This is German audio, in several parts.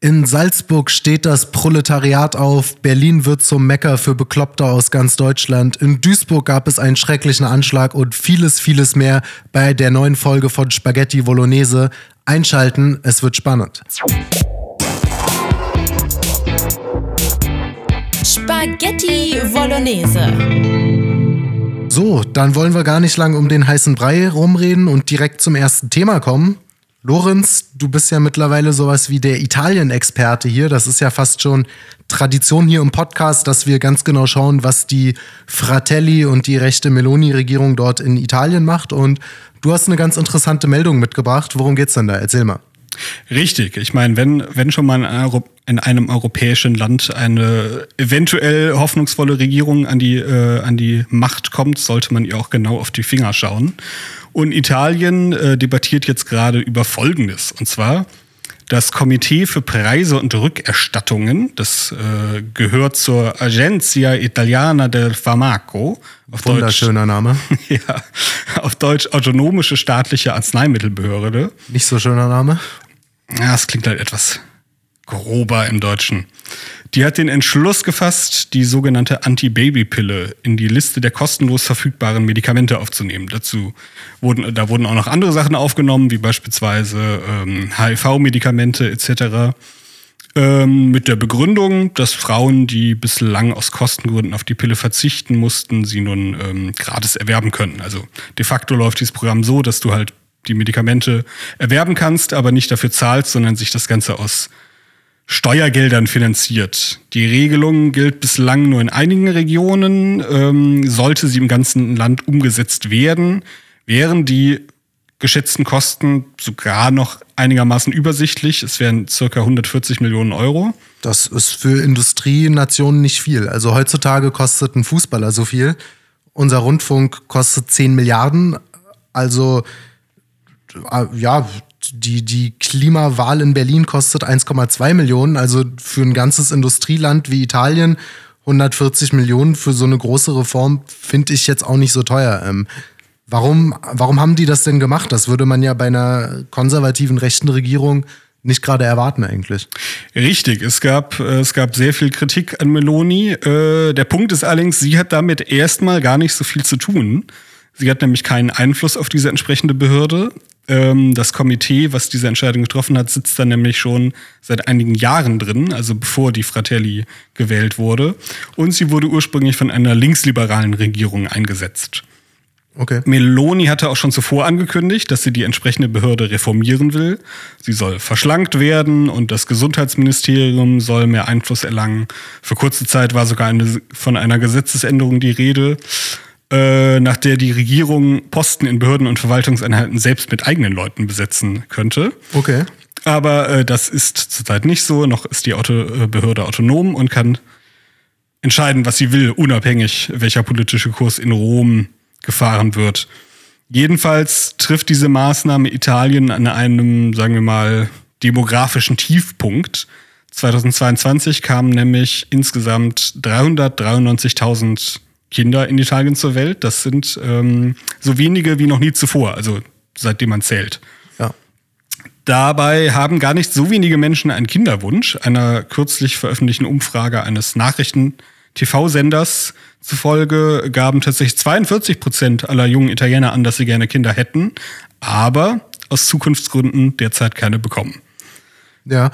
In Salzburg steht das Proletariat auf, Berlin wird zum Mecker für Bekloppte aus ganz Deutschland, in Duisburg gab es einen schrecklichen Anschlag und vieles, vieles mehr bei der neuen Folge von Spaghetti Bolognese. Einschalten, es wird spannend. Spaghetti Bolognese. So, dann wollen wir gar nicht lange um den heißen Brei rumreden und direkt zum ersten Thema kommen. Lorenz, du bist ja mittlerweile sowas wie der Italien-Experte hier. Das ist ja fast schon Tradition hier im Podcast, dass wir ganz genau schauen, was die Fratelli und die rechte Meloni-Regierung dort in Italien macht. Und du hast eine ganz interessante Meldung mitgebracht. Worum geht's denn da? Erzähl mal. Richtig. Ich meine, wenn, wenn schon mal in einem europäischen Land eine eventuell hoffnungsvolle Regierung an die, äh, an die Macht kommt, sollte man ihr auch genau auf die Finger schauen. Und Italien äh, debattiert jetzt gerade über Folgendes. Und zwar das Komitee für Preise und Rückerstattungen, das äh, gehört zur Agenzia Italiana del Farmaco. Auf Wunderschöner Deutsch, Name. ja, auf Deutsch Autonomische Staatliche Arzneimittelbehörde. Nicht so schöner Name. Ja, es klingt halt etwas grober im Deutschen. Die hat den Entschluss gefasst, die sogenannte Anti-Baby-Pille in die Liste der kostenlos verfügbaren Medikamente aufzunehmen. Dazu wurden, da wurden auch noch andere Sachen aufgenommen, wie beispielsweise ähm, HIV-Medikamente etc. Ähm, mit der Begründung, dass Frauen, die bislang aus Kostengründen auf die Pille verzichten mussten, sie nun ähm, gratis erwerben können. Also de facto läuft dieses Programm so, dass du halt die Medikamente erwerben kannst, aber nicht dafür zahlst, sondern sich das Ganze aus Steuergeldern finanziert. Die Regelung gilt bislang nur in einigen Regionen. Ähm, sollte sie im ganzen Land umgesetzt werden, wären die geschätzten Kosten sogar noch einigermaßen übersichtlich. Es wären circa 140 Millionen Euro. Das ist für Industrienationen nicht viel. Also heutzutage kostet ein Fußballer so viel. Unser Rundfunk kostet 10 Milliarden. Also ja, die, die Klimawahl in Berlin kostet 1,2 Millionen, also für ein ganzes Industrieland wie Italien 140 Millionen für so eine große Reform finde ich jetzt auch nicht so teuer. Ähm, warum, warum haben die das denn gemacht? Das würde man ja bei einer konservativen rechten Regierung nicht gerade erwarten eigentlich. Richtig, es gab, äh, es gab sehr viel Kritik an Meloni. Äh, der Punkt ist allerdings, sie hat damit erstmal gar nicht so viel zu tun. Sie hat nämlich keinen Einfluss auf diese entsprechende Behörde. Ähm, das Komitee, was diese Entscheidung getroffen hat, sitzt da nämlich schon seit einigen Jahren drin, also bevor die Fratelli gewählt wurde. Und sie wurde ursprünglich von einer linksliberalen Regierung eingesetzt. Okay. Meloni hatte auch schon zuvor angekündigt, dass sie die entsprechende Behörde reformieren will. Sie soll verschlankt werden und das Gesundheitsministerium soll mehr Einfluss erlangen. Für kurze Zeit war sogar eine, von einer Gesetzesänderung die Rede. Äh, nach der die Regierung Posten in Behörden und Verwaltungseinheiten selbst mit eigenen Leuten besetzen könnte. Okay. Aber äh, das ist zurzeit nicht so. Noch ist die Auto äh, Behörde autonom und kann entscheiden, was sie will, unabhängig, welcher politische Kurs in Rom gefahren wird. Jedenfalls trifft diese Maßnahme Italien an einem, sagen wir mal, demografischen Tiefpunkt. 2022 kamen nämlich insgesamt 393.000 Kinder in Italien zur Welt. Das sind ähm, so wenige wie noch nie zuvor, also seitdem man zählt. Ja. Dabei haben gar nicht so wenige Menschen einen Kinderwunsch. Einer kürzlich veröffentlichten Umfrage eines Nachrichten-TV-Senders zufolge gaben tatsächlich 42 Prozent aller jungen Italiener an, dass sie gerne Kinder hätten, aber aus Zukunftsgründen derzeit keine bekommen. Ja,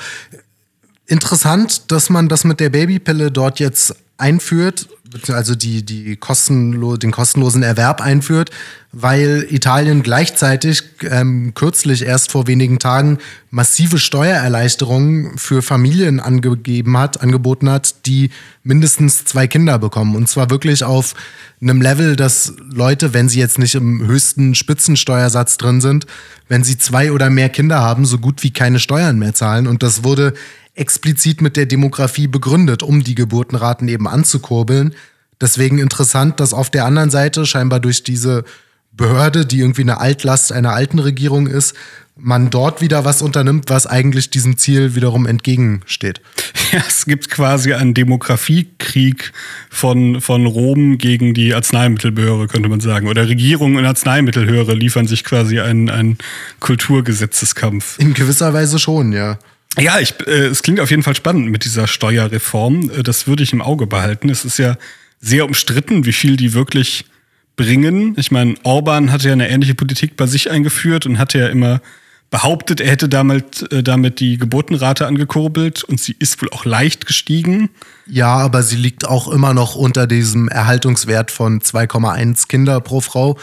interessant, dass man das mit der Babypille dort jetzt einführt also die, die kostenlo den kostenlosen Erwerb einführt, weil Italien gleichzeitig ähm, kürzlich erst vor wenigen Tagen massive Steuererleichterungen für Familien angegeben hat, angeboten hat, die mindestens zwei Kinder bekommen. Und zwar wirklich auf einem Level, dass Leute, wenn sie jetzt nicht im höchsten Spitzensteuersatz drin sind, wenn sie zwei oder mehr Kinder haben, so gut wie keine Steuern mehr zahlen. Und das wurde explizit mit der Demografie begründet, um die Geburtenraten eben anzukurbeln. Deswegen interessant, dass auf der anderen Seite scheinbar durch diese Behörde, die irgendwie eine Altlast einer alten Regierung ist, man dort wieder was unternimmt, was eigentlich diesem Ziel wiederum entgegensteht. Ja, es gibt quasi einen Demografiekrieg von, von Rom gegen die Arzneimittelbehörde, könnte man sagen. Oder Regierung und Arzneimittelhöre liefern sich quasi einen, einen Kulturgesetzeskampf. In gewisser Weise schon, ja. Ja, ich, äh, es klingt auf jeden Fall spannend mit dieser Steuerreform. Äh, das würde ich im Auge behalten. Es ist ja sehr umstritten, wie viel die wirklich bringen. Ich meine, Orban hatte ja eine ähnliche Politik bei sich eingeführt und hatte ja immer behauptet, er hätte damit, äh, damit die Geburtenrate angekurbelt und sie ist wohl auch leicht gestiegen. Ja, aber sie liegt auch immer noch unter diesem Erhaltungswert von 2,1 Kinder pro Frau.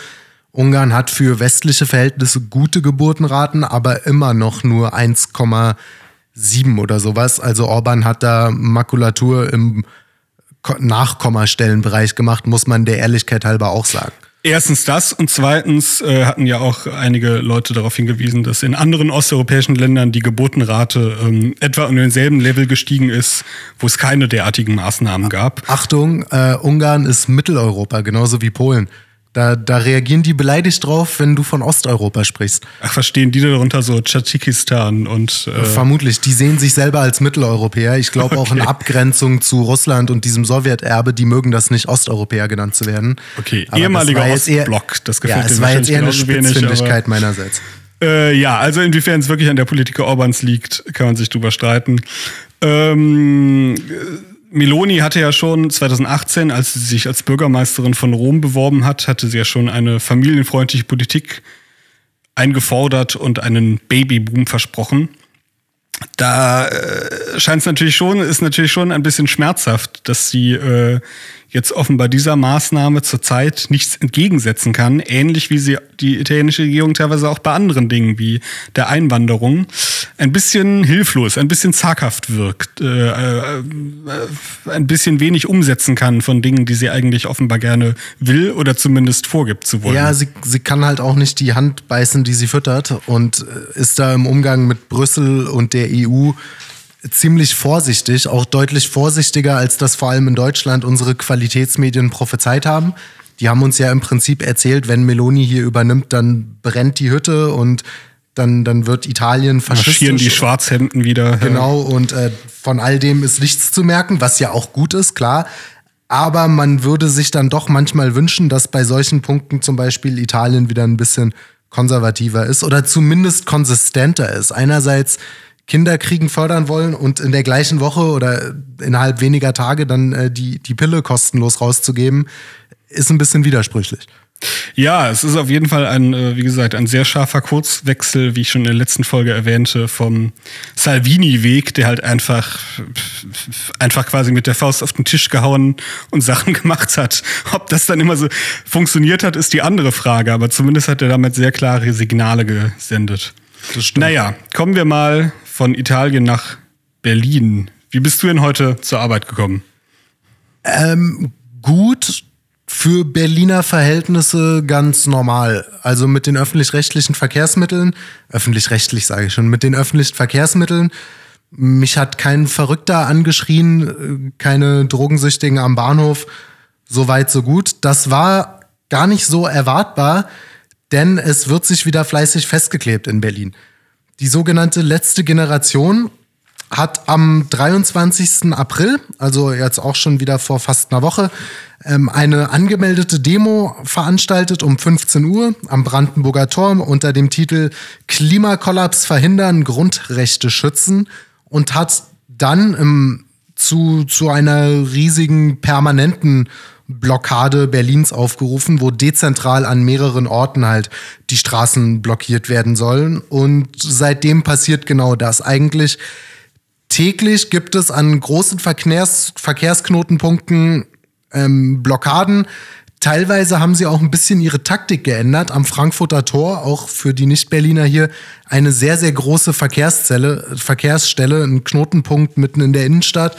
Ungarn hat für westliche Verhältnisse gute Geburtenraten, aber immer noch nur 1,7 oder sowas. Also Orban hat da Makulatur im Nachkommastellenbereich gemacht, muss man der Ehrlichkeit halber auch sagen. Erstens das und zweitens äh, hatten ja auch einige Leute darauf hingewiesen, dass in anderen osteuropäischen Ländern die Geburtenrate ähm, etwa an denselben Level gestiegen ist, wo es keine derartigen Maßnahmen gab. Achtung, äh, Ungarn ist Mitteleuropa, genauso wie Polen. Da, da reagieren die beleidigt drauf, wenn du von Osteuropa sprichst. Ach, verstehen die darunter so Tschadschikistan und. Äh Vermutlich, die sehen sich selber als Mitteleuropäer. Ich glaube okay. auch in Abgrenzung zu Russland und diesem Sowjeterbe, die mögen das nicht, Osteuropäer genannt zu werden. Okay, aber ehemaliger das Ostblock, das gefällt ja, es war jetzt eher eine Spitzfindigkeit meinerseits. Äh, ja, also inwiefern es wirklich an der Politiker Orbans liegt, kann man sich drüber streiten. Ähm, Meloni hatte ja schon 2018, als sie sich als Bürgermeisterin von Rom beworben hat, hatte sie ja schon eine familienfreundliche Politik eingefordert und einen Babyboom versprochen. Da äh, scheint es natürlich schon, ist natürlich schon ein bisschen schmerzhaft, dass sie äh, jetzt offenbar dieser Maßnahme zurzeit nichts entgegensetzen kann, ähnlich wie sie die italienische Regierung teilweise auch bei anderen Dingen wie der Einwanderung ein bisschen hilflos, ein bisschen zaghaft wirkt, äh, äh, ein bisschen wenig umsetzen kann von Dingen, die sie eigentlich offenbar gerne will oder zumindest vorgibt zu wollen. Ja, sie, sie kann halt auch nicht die Hand beißen, die sie füttert und ist da im Umgang mit Brüssel und der EU ziemlich vorsichtig, auch deutlich vorsichtiger, als das vor allem in Deutschland unsere Qualitätsmedien prophezeit haben. Die haben uns ja im Prinzip erzählt, wenn Meloni hier übernimmt, dann brennt die Hütte und dann, dann wird Italien faschistisch. Marschieren die Schwarzhemden wieder. Genau, und äh, von all dem ist nichts zu merken, was ja auch gut ist, klar. Aber man würde sich dann doch manchmal wünschen, dass bei solchen Punkten zum Beispiel Italien wieder ein bisschen konservativer ist oder zumindest konsistenter ist. Einerseits Kinderkriegen fördern wollen und in der gleichen Woche oder innerhalb weniger Tage dann äh, die, die Pille kostenlos rauszugeben, ist ein bisschen widersprüchlich. Ja, es ist auf jeden Fall ein, äh, wie gesagt, ein sehr scharfer Kurzwechsel, wie ich schon in der letzten Folge erwähnte, vom Salvini-Weg, der halt einfach, einfach quasi mit der Faust auf den Tisch gehauen und Sachen gemacht hat. Ob das dann immer so funktioniert hat, ist die andere Frage, aber zumindest hat er damit sehr klare Signale gesendet. Das stimmt. Naja, kommen wir mal von Italien nach Berlin. Wie bist du denn heute zur Arbeit gekommen? Ähm, gut, für Berliner Verhältnisse ganz normal. Also mit den öffentlich-rechtlichen Verkehrsmitteln, öffentlich-rechtlich sage ich schon, mit den öffentlichen Verkehrsmitteln. Mich hat kein Verrückter angeschrien, keine Drogensüchtigen am Bahnhof. So weit, so gut. Das war gar nicht so erwartbar, denn es wird sich wieder fleißig festgeklebt in Berlin. Die sogenannte letzte Generation hat am 23. April, also jetzt auch schon wieder vor fast einer Woche, ähm, eine angemeldete Demo veranstaltet um 15 Uhr am Brandenburger Tor unter dem Titel Klimakollaps verhindern, Grundrechte schützen und hat dann zu, zu einer riesigen permanenten Blockade Berlins aufgerufen, wo dezentral an mehreren Orten halt die Straßen blockiert werden sollen. Und seitdem passiert genau das. Eigentlich täglich gibt es an großen Verkehrs Verkehrsknotenpunkten ähm, Blockaden. Teilweise haben sie auch ein bisschen ihre Taktik geändert. Am Frankfurter Tor, auch für die Nicht-Berliner hier, eine sehr, sehr große Verkehrszelle, Verkehrsstelle, ein Knotenpunkt mitten in der Innenstadt,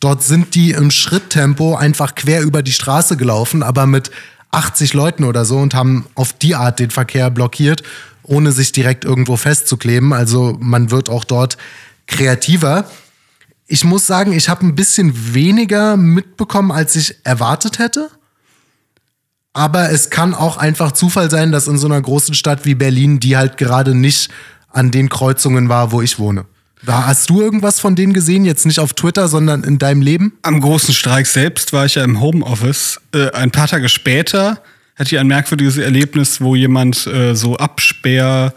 Dort sind die im Schritttempo einfach quer über die Straße gelaufen, aber mit 80 Leuten oder so und haben auf die Art den Verkehr blockiert, ohne sich direkt irgendwo festzukleben. Also man wird auch dort kreativer. Ich muss sagen, ich habe ein bisschen weniger mitbekommen, als ich erwartet hätte. Aber es kann auch einfach Zufall sein, dass in so einer großen Stadt wie Berlin die halt gerade nicht an den Kreuzungen war, wo ich wohne. Hast du irgendwas von denen gesehen? Jetzt nicht auf Twitter, sondern in deinem Leben? Am großen Streik selbst war ich ja im Homeoffice. Äh, ein paar Tage später hatte ich ein merkwürdiges Erlebnis, wo jemand äh, so Absperr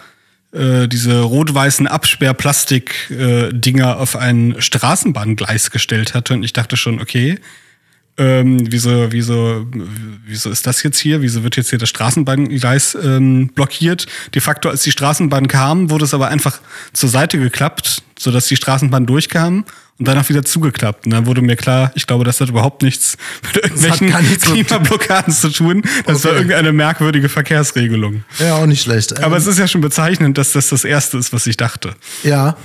äh, diese rot-weißen Absperr-Plastik-Dinger auf ein Straßenbahngleis gestellt hatte. Und ich dachte schon, okay, ähm, wieso, wieso, wieso ist das jetzt hier? Wieso wird jetzt hier das Straßenbahngleis ähm, blockiert? De facto, als die Straßenbahn kam, wurde es aber einfach zur Seite geklappt, sodass die Straßenbahn durchkam und danach wieder zugeklappt. Und dann wurde mir klar, ich glaube, das hat überhaupt nichts mit irgendwelchen Klimablockaden zu tun. Das okay. war irgendeine merkwürdige Verkehrsregelung. Ja, auch nicht schlecht. Aber ähm, es ist ja schon bezeichnend, dass das das Erste ist, was ich dachte. Ja.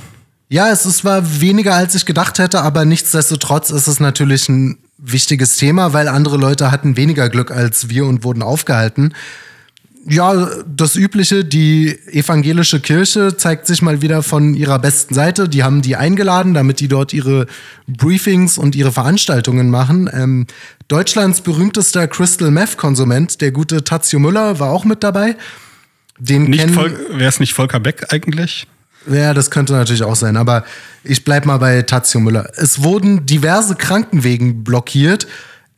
Ja, es ist zwar weniger, als ich gedacht hätte, aber nichtsdestotrotz ist es natürlich ein wichtiges Thema, weil andere Leute hatten weniger Glück als wir und wurden aufgehalten. Ja, das Übliche, die evangelische Kirche zeigt sich mal wieder von ihrer besten Seite. Die haben die eingeladen, damit die dort ihre Briefings und ihre Veranstaltungen machen. Ähm, Deutschlands berühmtester Crystal Meth-Konsument, der gute Tazio Müller, war auch mit dabei. Den nicht Wäre es nicht Volker Beck eigentlich? Ja, das könnte natürlich auch sein, aber ich bleib mal bei Tazio Müller. Es wurden diverse Krankenwegen blockiert.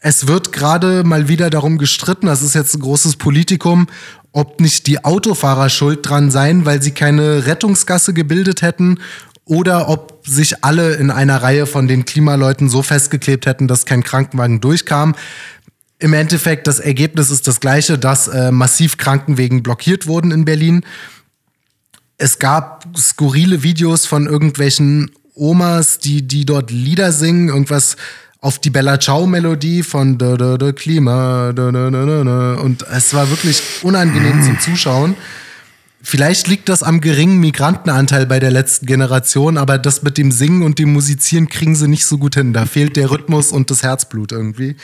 Es wird gerade mal wieder darum gestritten, das ist jetzt ein großes Politikum, ob nicht die Autofahrer schuld dran seien, weil sie keine Rettungsgasse gebildet hätten oder ob sich alle in einer Reihe von den Klimaleuten so festgeklebt hätten, dass kein Krankenwagen durchkam. Im Endeffekt, das Ergebnis ist das gleiche, dass äh, massiv Krankenwegen blockiert wurden in Berlin es gab skurrile Videos von irgendwelchen Omas, die, die dort Lieder singen, irgendwas auf die Bella Ciao Melodie von da, da, da, Klima da, da, da, da, und es war wirklich unangenehm zum Zuschauen. Vielleicht liegt das am geringen Migrantenanteil bei der letzten Generation, aber das mit dem Singen und dem Musizieren kriegen sie nicht so gut hin. Da fehlt der Rhythmus und das Herzblut irgendwie.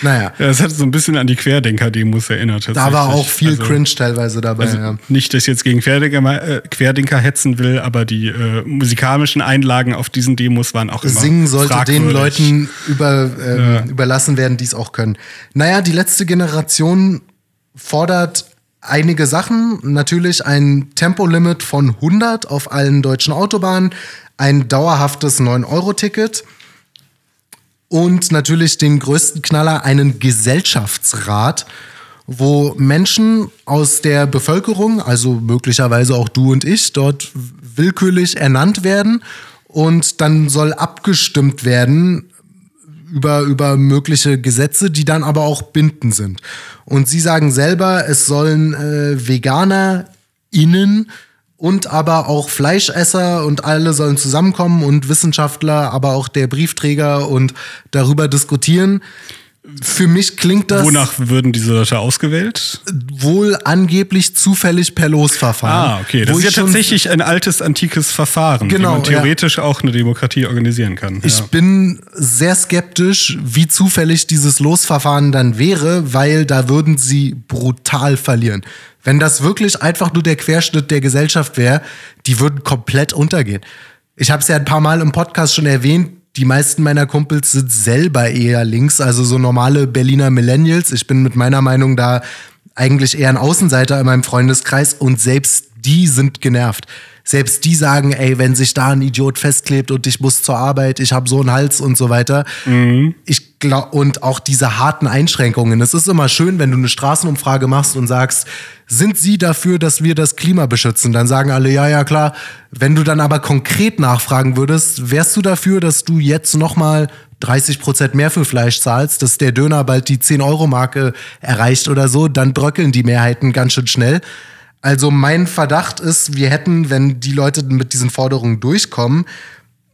Naja. Ja, das hat so ein bisschen an die Querdenker-Demos erinnert. Da war auch viel also, Cringe teilweise dabei. Also ja. Nicht, dass ich jetzt gegen Querdenker, äh, Querdenker hetzen will, aber die äh, musikalischen Einlagen auf diesen Demos waren auch immer Singen sollte fragwürdig. den Leuten über, äh, ja. überlassen werden, die es auch können. Naja, die letzte Generation fordert einige Sachen. Natürlich ein Tempolimit von 100 auf allen deutschen Autobahnen, ein dauerhaftes 9-Euro-Ticket und natürlich den größten Knaller, einen Gesellschaftsrat, wo Menschen aus der Bevölkerung, also möglicherweise auch du und ich, dort willkürlich ernannt werden und dann soll abgestimmt werden, über, über mögliche Gesetze, die dann aber auch bindend sind. Und sie sagen selber, es sollen äh, VeganerInnen und aber auch Fleischesser und alle sollen zusammenkommen und Wissenschaftler, aber auch der Briefträger und darüber diskutieren. Für mich klingt das. Wonach würden diese Leute ausgewählt? Wohl angeblich zufällig per Losverfahren. Ah, okay. Das ist ja tatsächlich ein altes, antikes Verfahren, genau, wie man theoretisch ja. auch eine Demokratie organisieren kann. Ich ja. bin sehr skeptisch, wie zufällig dieses Losverfahren dann wäre, weil da würden sie brutal verlieren. Wenn das wirklich einfach nur der Querschnitt der Gesellschaft wäre, die würden komplett untergehen. Ich habe es ja ein paar Mal im Podcast schon erwähnt, die meisten meiner Kumpels sind selber eher links, also so normale Berliner Millennials. Ich bin mit meiner Meinung da eigentlich eher ein Außenseiter in meinem Freundeskreis und selbst die sind genervt. Selbst die sagen, ey, wenn sich da ein Idiot festklebt und ich muss zur Arbeit, ich habe so einen Hals und so weiter. Mhm. Ich glaube und auch diese harten Einschränkungen. Es ist immer schön, wenn du eine Straßenumfrage machst und sagst, sind Sie dafür, dass wir das Klima beschützen? Dann sagen alle, ja, ja, klar. Wenn du dann aber konkret nachfragen würdest, wärst du dafür, dass du jetzt nochmal 30 Prozent mehr für Fleisch zahlst, dass der Döner bald die 10-Euro-Marke erreicht oder so, dann bröckeln die Mehrheiten ganz schön schnell. Also mein Verdacht ist, wir hätten, wenn die Leute mit diesen Forderungen durchkommen,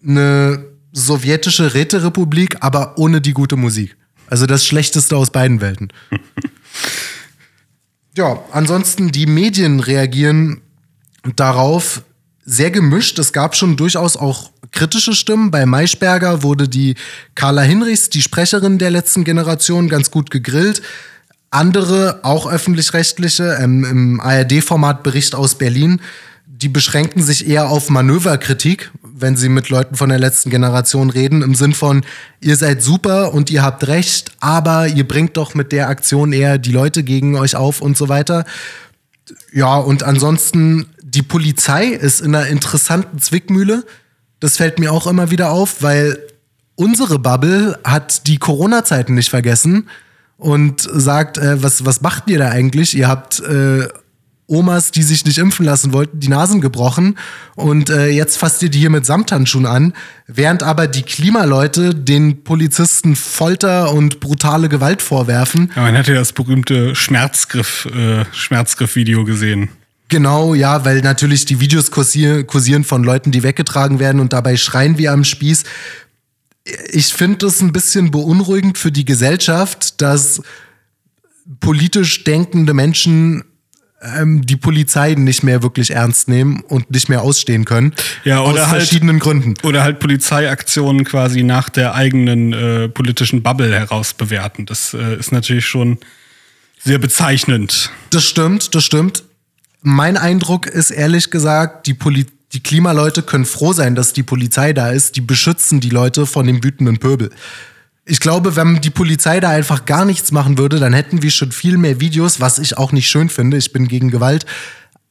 eine sowjetische Räterepublik, aber ohne die gute Musik. Also das Schlechteste aus beiden Welten. ja, ansonsten die Medien reagieren darauf sehr gemischt. Es gab schon durchaus auch kritische Stimmen. Bei Maischberger wurde die Carla Hinrichs, die Sprecherin der letzten Generation, ganz gut gegrillt. Andere, auch öffentlich-rechtliche, ähm, im ARD-Format Bericht aus Berlin, die beschränken sich eher auf Manöverkritik, wenn sie mit Leuten von der letzten Generation reden, im Sinn von, ihr seid super und ihr habt recht, aber ihr bringt doch mit der Aktion eher die Leute gegen euch auf und so weiter. Ja, und ansonsten, die Polizei ist in einer interessanten Zwickmühle. Das fällt mir auch immer wieder auf, weil unsere Bubble hat die Corona-Zeiten nicht vergessen und sagt, äh, was, was macht ihr da eigentlich? Ihr habt äh, Omas, die sich nicht impfen lassen wollten, die Nasen gebrochen. Und äh, jetzt fasst ihr die hier mit Samthandschuhen an, während aber die Klimaleute den Polizisten Folter und brutale Gewalt vorwerfen. Ja, man hat ja das berühmte Schmerzgriff, äh, Schmerzgriff-Video gesehen. Genau, ja, weil natürlich die Videos kursieren, kursieren von Leuten, die weggetragen werden und dabei schreien wie am Spieß. Ich finde es ein bisschen beunruhigend für die Gesellschaft, dass politisch denkende Menschen ähm, die Polizei nicht mehr wirklich ernst nehmen und nicht mehr ausstehen können. Ja, oder aus halt- verschiedenen Gründen. Oder halt Polizeiaktionen quasi nach der eigenen äh, politischen Bubble heraus bewerten. Das äh, ist natürlich schon sehr bezeichnend. Das stimmt, das stimmt. Mein Eindruck ist ehrlich gesagt, die, Poli die Klimaleute können froh sein, dass die Polizei da ist. Die beschützen die Leute von dem wütenden Pöbel. Ich glaube, wenn die Polizei da einfach gar nichts machen würde, dann hätten wir schon viel mehr Videos, was ich auch nicht schön finde. Ich bin gegen Gewalt.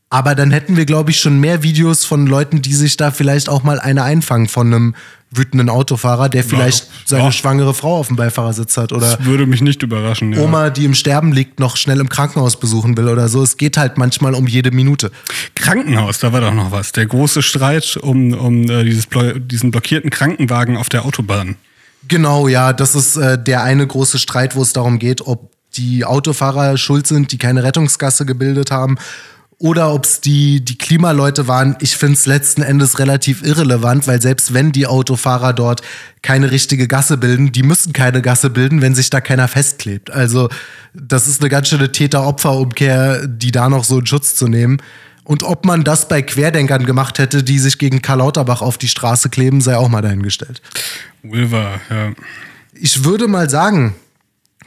Aber dann hätten wir, glaube ich, schon mehr Videos von Leuten, die sich da vielleicht auch mal eine einfangen von einem wütenden Autofahrer, der vielleicht seine ja. schwangere Frau auf dem Beifahrersitz hat oder Das würde mich nicht überraschen. Ja. Oma, die im Sterben liegt, noch schnell im Krankenhaus besuchen will oder so. Es geht halt manchmal um jede Minute. Krankenhaus, da war doch noch was. Der große Streit um, um äh, dieses diesen blockierten Krankenwagen auf der Autobahn. Genau, ja, das ist äh, der eine große Streit, wo es darum geht, ob die Autofahrer schuld sind, die keine Rettungsgasse gebildet haben. Oder ob es die, die Klimaleute waren. Ich finde es letzten Endes relativ irrelevant, weil selbst wenn die Autofahrer dort keine richtige Gasse bilden, die müssen keine Gasse bilden, wenn sich da keiner festklebt. Also das ist eine ganz schöne Täter-Opfer-Umkehr, die da noch so in Schutz zu nehmen. Und ob man das bei Querdenkern gemacht hätte, die sich gegen Karl Lauterbach auf die Straße kleben, sei auch mal dahingestellt. Wilver, ja. Ich würde mal sagen,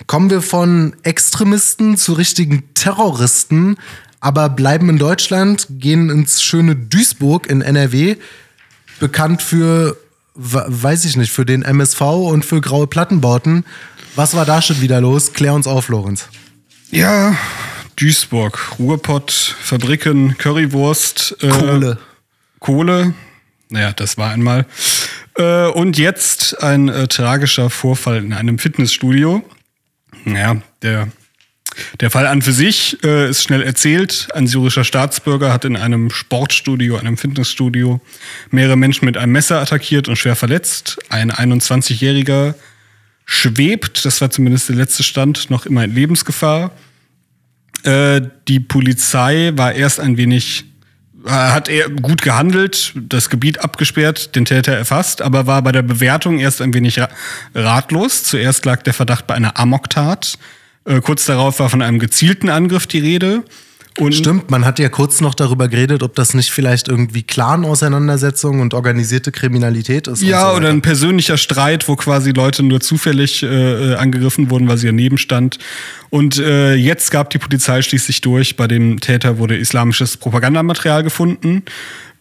kommen wir von Extremisten zu richtigen Terroristen, aber bleiben in Deutschland, gehen ins schöne Duisburg in NRW, bekannt für, we- weiß ich nicht, für den MSV und für graue Plattenbauten. Was war da schon wieder los? Klär uns auf, Lorenz. Ja, Duisburg, Ruhrpott, Fabriken, Currywurst. Äh, Kohle. Kohle. Naja, das war einmal. Äh, und jetzt ein äh, tragischer Vorfall in einem Fitnessstudio. Naja, der, der Fall an für sich äh, ist schnell erzählt. Ein syrischer Staatsbürger hat in einem Sportstudio, einem Fitnessstudio, mehrere Menschen mit einem Messer attackiert und schwer verletzt. Ein 21-Jähriger schwebt, das war zumindest der letzte Stand, noch immer in Lebensgefahr. Äh, die Polizei war erst ein wenig, äh, hat eher gut gehandelt, das Gebiet abgesperrt, den Täter erfasst, aber war bei der Bewertung erst ein wenig ra ratlos. Zuerst lag der Verdacht bei einer Amoktat. Äh, kurz darauf war von einem gezielten Angriff die Rede. Und Stimmt, man hat ja kurz noch darüber geredet, ob das nicht vielleicht irgendwie Clan-Auseinandersetzungen und organisierte Kriminalität ist. Ja, so oder ein persönlicher Streit, wo quasi Leute nur zufällig äh, äh, angegriffen wurden, weil sie daneben stand. Und äh, jetzt gab die Polizei schließlich durch. Bei dem Täter wurde islamisches Propagandamaterial gefunden.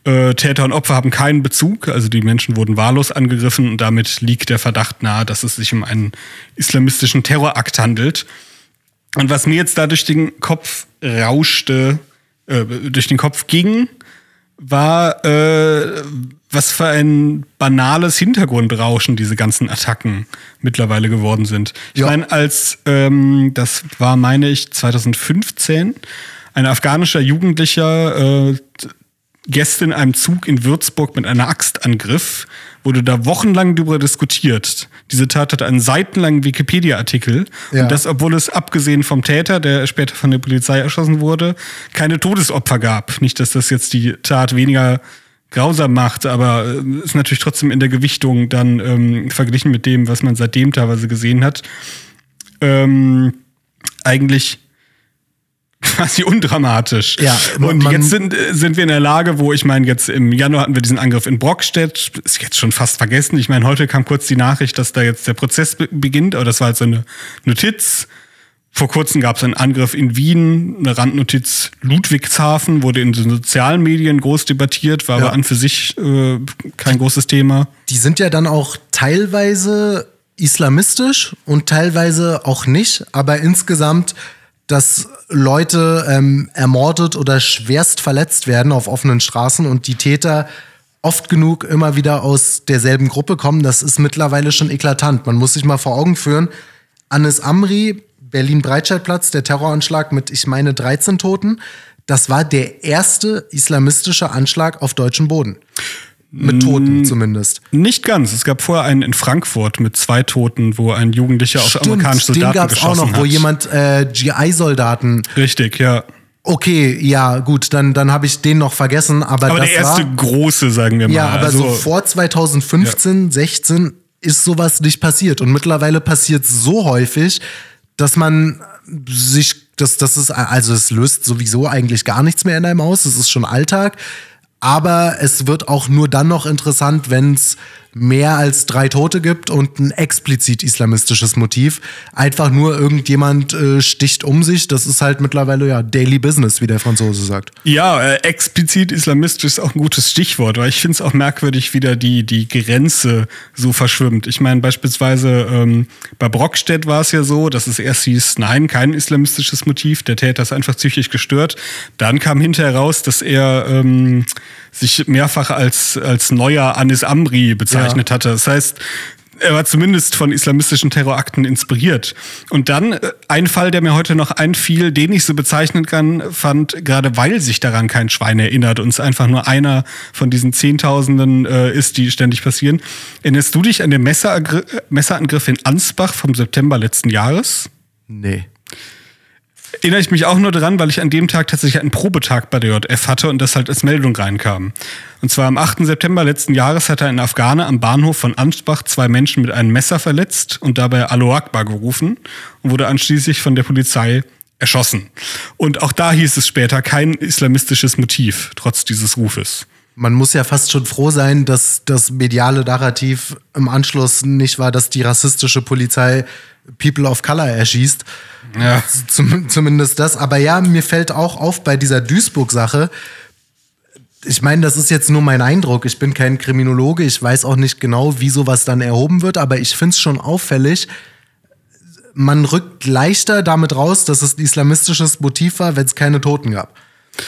Äh, Täter und Opfer haben keinen Bezug, also die Menschen wurden wahllos angegriffen und damit liegt der Verdacht nahe, dass es sich um einen islamistischen Terrorakt handelt. Und was mir jetzt da durch den Kopf rauschte, äh, durch den Kopf ging, war, äh, was für ein banales Hintergrundrauschen diese ganzen Attacken mittlerweile geworden sind. Ich Ja. meine, als, ähm, das war, meine ich, 2015, ein afghanischer Jugendlicher äh, Gäste in einem Zug in Würzburg mit einer Axt angriff, wurde da wochenlang darüber diskutiert. Diese Tat hatte einen seitenlangen Wikipedia-Artikel. Ja. Und das, obwohl es abgesehen vom Täter, der später von der Polizei erschossen wurde, keine Todesopfer gab. Nicht, dass das jetzt die Tat weniger grausam macht, aber äh, ist natürlich trotzdem in der Gewichtung dann ähm, verglichen mit dem, was man seitdem teilweise gesehen hat, ähm, eigentlich quasi undramatisch. Ja, und jetzt sind, äh, sind wir in der Lage, wo ich meine, jetzt im Januar hatten wir diesen Angriff in Brockstedt, ist jetzt schon fast vergessen. Ich meine, heute kam kurz die Nachricht, dass da jetzt der Prozess be beginnt, aber das war halt so eine Notiz. Vor kurzem gab es einen Angriff in Wien, eine Randnotiz Ludwigshafen, wurde in den sozialen Medien groß debattiert, war Ja. aber an für sich äh, kein großes Thema. die sind ja dann auch teilweise islamistisch und teilweise auch nicht, aber insgesamt, dass Leute ähm, ermordet oder schwerst verletzt werden auf offenen Straßen und die Täter oft genug immer wieder aus derselben Gruppe kommen, das ist mittlerweile schon eklatant. Man muss sich mal vor Augen führen, Anis Amri, Berlin-Breitscheidplatz, der Terroranschlag mit, ich meine, 13 Toten. das war der erste islamistische Anschlag auf deutschem Boden. Mit Toten zumindest. Nicht ganz. Es gab vorher einen in Frankfurt mit zwei Toten, wo ein Jugendlicher auf amerikanische den Soldaten gab's auch geschossen noch, wo hat. jemand äh, GI-Soldaten. Richtig, ja. Okay, ja, gut, dann, dann habe ich den noch vergessen, aber, Aber das der erste war. große, sagen wir mal. Ja, aber also, so vor 2015, 16 ist sowas nicht passiert. Und mittlerweile passiert so häufig, dass man sich, das, das ist, also es löst sowieso eigentlich gar nichts mehr in einem aus. Es ist schon Alltag. Aber es wird auch nur dann noch interessant, wenn es mehr als drei Tote gibt und ein explizit islamistisches Motiv. Einfach nur irgendjemand äh, sticht um sich. Das ist halt mittlerweile ja Daily Business, wie der Franzose sagt. Ja, äh, explizit islamistisch ist auch ein gutes Stichwort, weil ich finde es auch merkwürdig, wie da die, die Grenze so verschwimmt. Ich meine, beispielsweise ähm, bei Brockstedt war es ja so, dass es erst hieß, nein, kein islamistisches Motiv, der Täter ist einfach psychisch gestört. Dann kam hinterher raus, dass er ähm, sich mehrfach als, als neuer Anis Amri bezeichnet Ja. hatte. Das heißt, er war zumindest von islamistischen Terrorakten inspiriert. Und dann äh, ein Fall, der mir heute noch einfiel, den ich so bezeichnen kann, fand, gerade weil sich daran kein Schwein erinnert und es einfach nur einer von diesen Zehntausenden äh, ist, die ständig passieren. Erinnerst du dich an den Messerangr Messerangriff in Ansbach vom September letzten Jahres? Nee. Erinnere ich mich auch nur dran, weil ich an dem Tag tatsächlich einen Probetag bei der JF hatte und das halt als Meldung reinkam. Und zwar am 8. September letzten Jahres hat ein Afghaner am Bahnhof von Ansbach zwei Menschen mit einem Messer verletzt und dabei Alo Akbar gerufen und wurde anschließend von der Polizei erschossen. Und auch da hieß es später kein islamistisches Motiv, trotz dieses Rufes. Man muss ja fast schon froh sein, dass das mediale Narrativ im Anschluss nicht war, dass die rassistische Polizei People of Color erschießt. Ja. Zum, zumindest das. Aber ja, mir fällt auch auf bei dieser Duisburg-Sache. Ich meine, das ist jetzt nur mein Eindruck. Ich bin kein Kriminologe. Ich weiß auch nicht genau, wie sowas dann erhoben wird. Aber ich finde es schon auffällig. Man rückt leichter damit raus, dass es ein islamistisches Motiv war, wenn es keine Toten gab.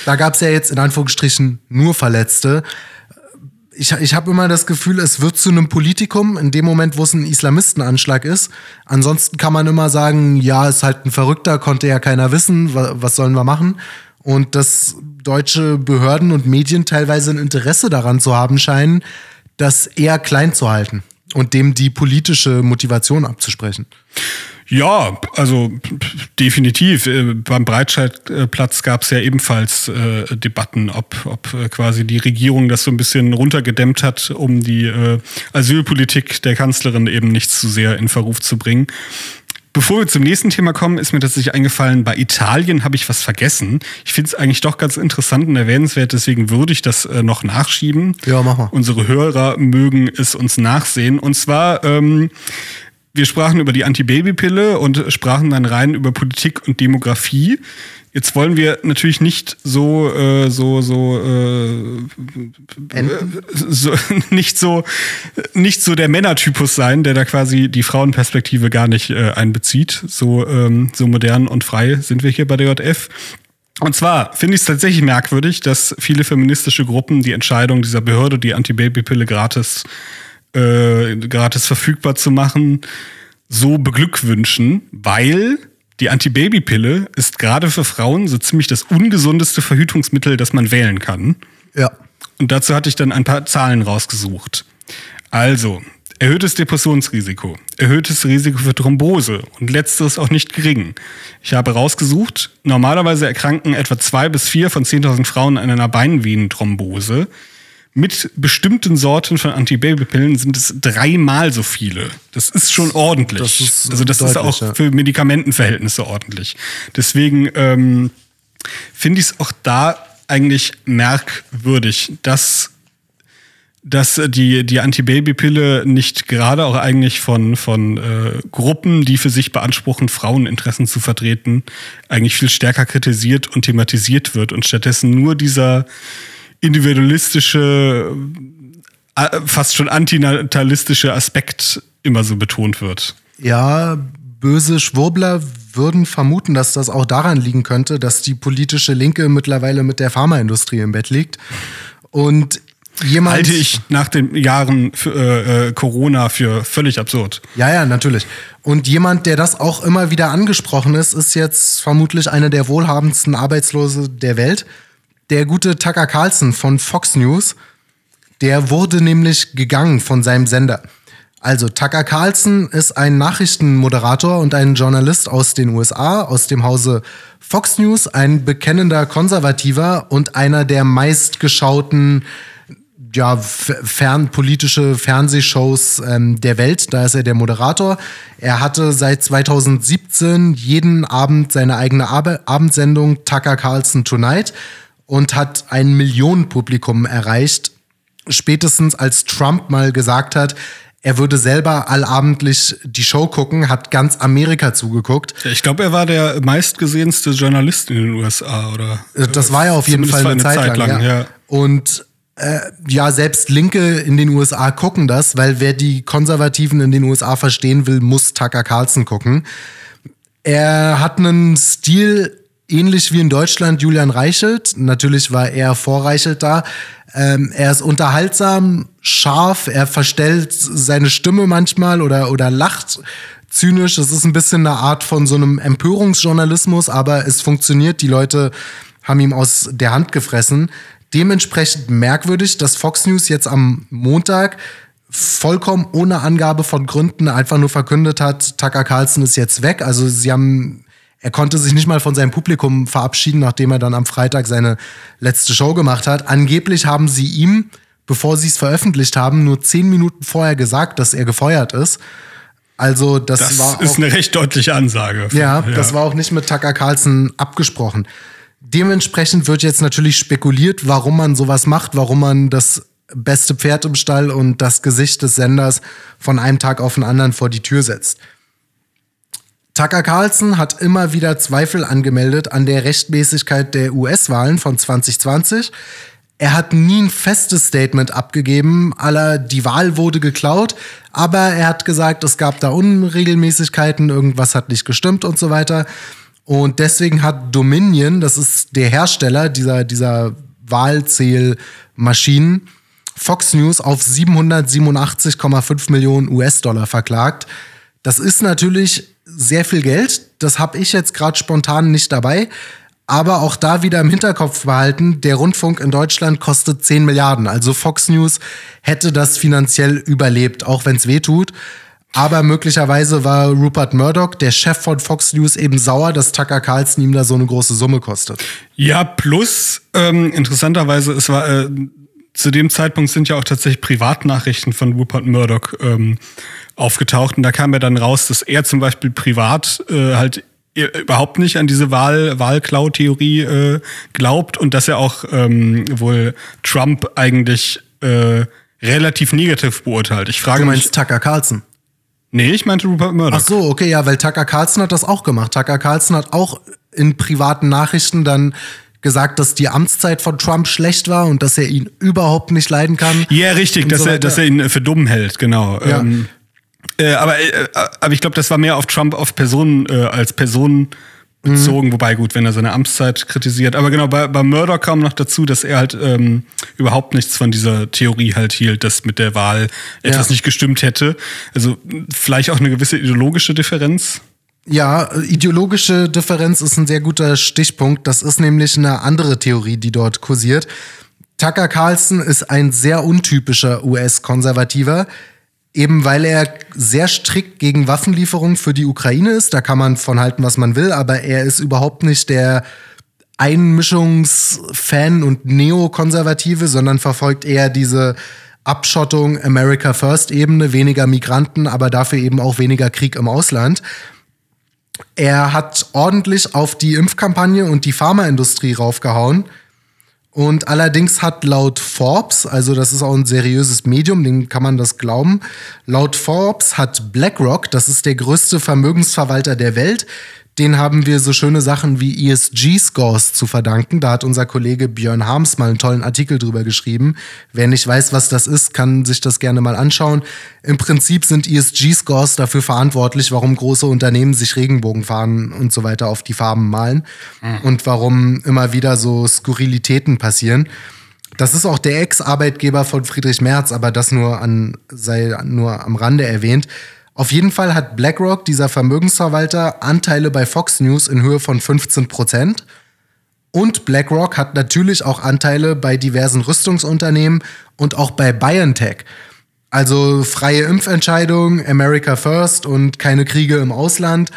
Da gab es ja jetzt in Anführungsstrichen nur Verletzte. Ich, ich habe immer das Gefühl, es wird zu einem Politikum in dem Moment, wo es ein Islamistenanschlag ist. Ansonsten kann man immer sagen, ja, ist halt ein Verrückter, konnte ja keiner wissen, wa was sollen wir machen? Und dass deutsche Behörden und Medien teilweise ein Interesse daran zu haben scheinen, das eher klein zu halten und dem die politische Motivation abzusprechen. Ja, also definitiv. Äh, Beim Breitscheidplatz gab es ja ebenfalls äh, Debatten, ob, ob äh, quasi die Regierung das so ein bisschen runtergedämmt hat, um die äh, Asylpolitik der Kanzlerin eben nicht zu sehr in Verruf zu bringen. Bevor wir zum nächsten Thema kommen, ist mir tatsächlich eingefallen, bei Italien habe ich was vergessen. Ich finde es eigentlich doch ganz interessant und erwähnenswert, deswegen würde ich das äh, noch nachschieben. Ja, mach mal. Unsere Hörer mögen es uns nachsehen. Und zwar, ähm, wir sprachen über die Antibabypille und sprachen dann rein über Politik und Demografie. Jetzt wollen wir natürlich nicht so, äh, so, so, äh, Enden? so, nicht so, nicht so der Männertypus sein, der da quasi die Frauenperspektive gar nicht äh, einbezieht. So, ähm, so modern und frei sind wir hier bei der JF. Und zwar finde ich es tatsächlich merkwürdig, dass viele feministische Gruppen die Entscheidung dieser Behörde, die Antibabypille gratis, äh, gratis verfügbar zu machen, so beglückwünschen, weil die Antibabypille ist gerade für Frauen so ziemlich das ungesundeste Verhütungsmittel, das man wählen kann. Ja. Und dazu hatte ich dann ein paar Zahlen rausgesucht. Also, erhöhtes Depressionsrisiko, erhöhtes Risiko für Thrombose und letzteres auch nicht gering. Ich habe rausgesucht, normalerweise erkranken etwa zwei bis vier von 10.000 Frauen an einer Beinvenenthrombose. Mit bestimmten Sorten von Antibabypillen sind es dreimal so viele. Das ist schon ordentlich. Das ist also das ist auch ja. für Medikamentenverhältnisse ordentlich. Deswegen ähm, finde ich es auch da eigentlich merkwürdig, dass, dass die, die Antibabypille nicht gerade auch eigentlich von, von äh, Gruppen, die für sich beanspruchen, Fraueninteressen zu vertreten, eigentlich viel stärker kritisiert und thematisiert wird und stattdessen nur dieser individualistische, äh, fast schon antinatalistische Aspekt immer so betont wird. Ja, böse Schwurbler würden vermuten, dass das auch daran liegen könnte, dass die politische Linke mittlerweile mit der Pharmaindustrie im Bett liegt. Und jemand. Halte ich nach den Jahren für, äh, äh, Corona für völlig absurd. Ja, ja, natürlich. Und jemand, der das auch immer wieder angesprochen ist, ist jetzt vermutlich einer der wohlhabendsten Arbeitslose der Welt. Der gute Tucker Carlson von Fox News. Der wurde nämlich gegangen von seinem Sender. Also Tucker Carlson ist ein Nachrichtenmoderator und ein Journalist aus den USA, aus dem Hause Fox News, ein bekennender Konservativer und einer der meistgeschauten ja, fernpolitische Fernsehshows ähm, der Welt. Da ist er der Moderator. Er hatte seit 2017 jeden Abend seine eigene Ab Abendsendung Tucker Carlson Tonight und hat ein Millionenpublikum erreicht. Spätestens als Trump mal gesagt hat, er würde selber allabendlich die Show gucken, hat ganz Amerika zugeguckt. Ich glaube, er war der meistgesehenste Journalist in den USA, oder? Das war ja auf jeden Fall eine, eine Zeit, Zeit, lang. lang ja. ja. Und äh, ja, selbst Linke in den USA gucken das, weil wer die Konservativen in den USA verstehen will, muss Tucker Carlson gucken. Er hat einen Stil ähnlich wie in Deutschland Julian Reichelt. Natürlich war er vor Reichelt da. Ähm, er ist unterhaltsam, scharf, er verstellt seine Stimme manchmal oder, oder lacht zynisch. Es ist ein bisschen eine Art von so einem Empörungsjournalismus, aber es funktioniert. Die Leute haben ihm aus der Hand gefressen. Dementsprechend merkwürdig, dass Fox News jetzt am Montag vollkommen ohne Angabe von Gründen einfach nur verkündet hat, Tucker Carlson ist jetzt weg. Also sie haben er konnte sich nicht mal von seinem Publikum verabschieden, nachdem er dann am Freitag seine letzte Show gemacht hat. Angeblich haben sie ihm, bevor sie es veröffentlicht haben, nur zehn Minuten vorher gesagt, dass er gefeuert ist. Also das, das war ist eine recht deutliche Ansage. Ja, ja, das war auch nicht mit Tucker Carlson abgesprochen. Dementsprechend wird jetzt natürlich spekuliert, warum man sowas macht, warum man das beste Pferd im Stall und das Gesicht des Senders von einem Tag auf den anderen vor die Tür setzt. Tucker Carlson hat immer wieder Zweifel angemeldet an der Rechtmäßigkeit der US-Wahlen von 2020. Er hat nie ein festes Statement abgegeben, aller die Wahl wurde geklaut, aber er hat gesagt, es gab da Unregelmäßigkeiten, irgendwas hat nicht gestimmt und so weiter. Und deswegen hat Dominion, das ist der Hersteller dieser, dieser Wahlzählmaschinen, Fox News auf 787,5 Millionen US-Dollar verklagt. Das ist natürlich sehr viel Geld. Das habe ich jetzt gerade spontan nicht dabei. Aber auch da wieder im Hinterkopf behalten, der Rundfunk in Deutschland kostet 10 Milliarden. Also Fox News hätte das finanziell überlebt, auch wenn es weh tut. Aber möglicherweise war Rupert Murdoch, der Chef von Fox News, eben sauer, dass Tucker Carlson ihm da so eine große Summe kostet. Ja, plus ähm, interessanterweise, es war äh, zu dem Zeitpunkt sind ja auch tatsächlich Privatnachrichten von Rupert Murdoch ähm, aufgetaucht. Und da kam ja dann raus, dass er zum Beispiel privat äh, halt überhaupt nicht an diese Wahl Wahlklau-Theorie äh, glaubt und dass er auch ähm, wohl Trump eigentlich äh, relativ negativ beurteilt. Ich frage du meinst mich, Tucker Carlson? Nee, ich meinte Rupert Murdoch. Ach so, okay, ja, weil Tucker Carlson hat das auch gemacht. Tucker Carlson hat auch in privaten Nachrichten dann gesagt, dass die Amtszeit von Trump schlecht war und dass er ihn überhaupt nicht leiden kann. Ja, richtig, dass, so er, dass er ihn für dumm hält, genau. Ja. Ähm, äh, aber, äh, aber ich glaube, das war mehr auf Trump auf Personen äh, als Person bezogen, mhm. wobei gut, wenn er seine Amtszeit kritisiert. Aber genau, bei, bei Murdoch kam noch dazu, dass er halt ähm, überhaupt nichts von dieser Theorie halt hielt, dass mit der Wahl etwas ja. nicht gestimmt hätte. Also vielleicht auch eine gewisse ideologische Differenz. Ja, ideologische Differenz ist ein sehr guter Stichpunkt. Das ist nämlich eine andere Theorie, die dort kursiert. Tucker Carlson ist ein sehr untypischer US-Konservativer, eben weil er sehr strikt gegen Waffenlieferungen für die Ukraine ist. Da kann man von halten, was man will, aber er ist überhaupt nicht der Einmischungsfan und Neokonservative, sondern verfolgt eher diese Abschottung America First Ebene, weniger Migranten, aber dafür eben auch weniger Krieg im Ausland. Er hat ordentlich auf die Impfkampagne und die Pharmaindustrie raufgehauen. Und allerdings hat laut Forbes, also das ist auch ein seriöses Medium, dem kann man das glauben, laut Forbes hat BlackRock, das ist der größte Vermögensverwalter der Welt, den haben wir so schöne Sachen wie ESG-Scores zu verdanken. Da hat unser Kollege Björn Harms mal einen tollen Artikel drüber geschrieben. Wer nicht weiß, was das ist, kann sich das gerne mal anschauen. Im Prinzip sind ESG-Scores dafür verantwortlich, warum große Unternehmen sich Regenbogenfahnen und so weiter auf die Farben malen mhm. und warum immer wieder so Skurrilitäten passieren. Das ist auch der Ex-Arbeitgeber von Friedrich Merz, aber das nur, an, sei nur am Rande erwähnt. Auf jeden Fall hat BlackRock, dieser Vermögensverwalter, Anteile bei Fox News in Höhe von 15 Prozent. Und BlackRock hat natürlich auch Anteile bei diversen Rüstungsunternehmen und auch bei BioNTech. Also freie Impfentscheidung, America First und keine Kriege im Ausland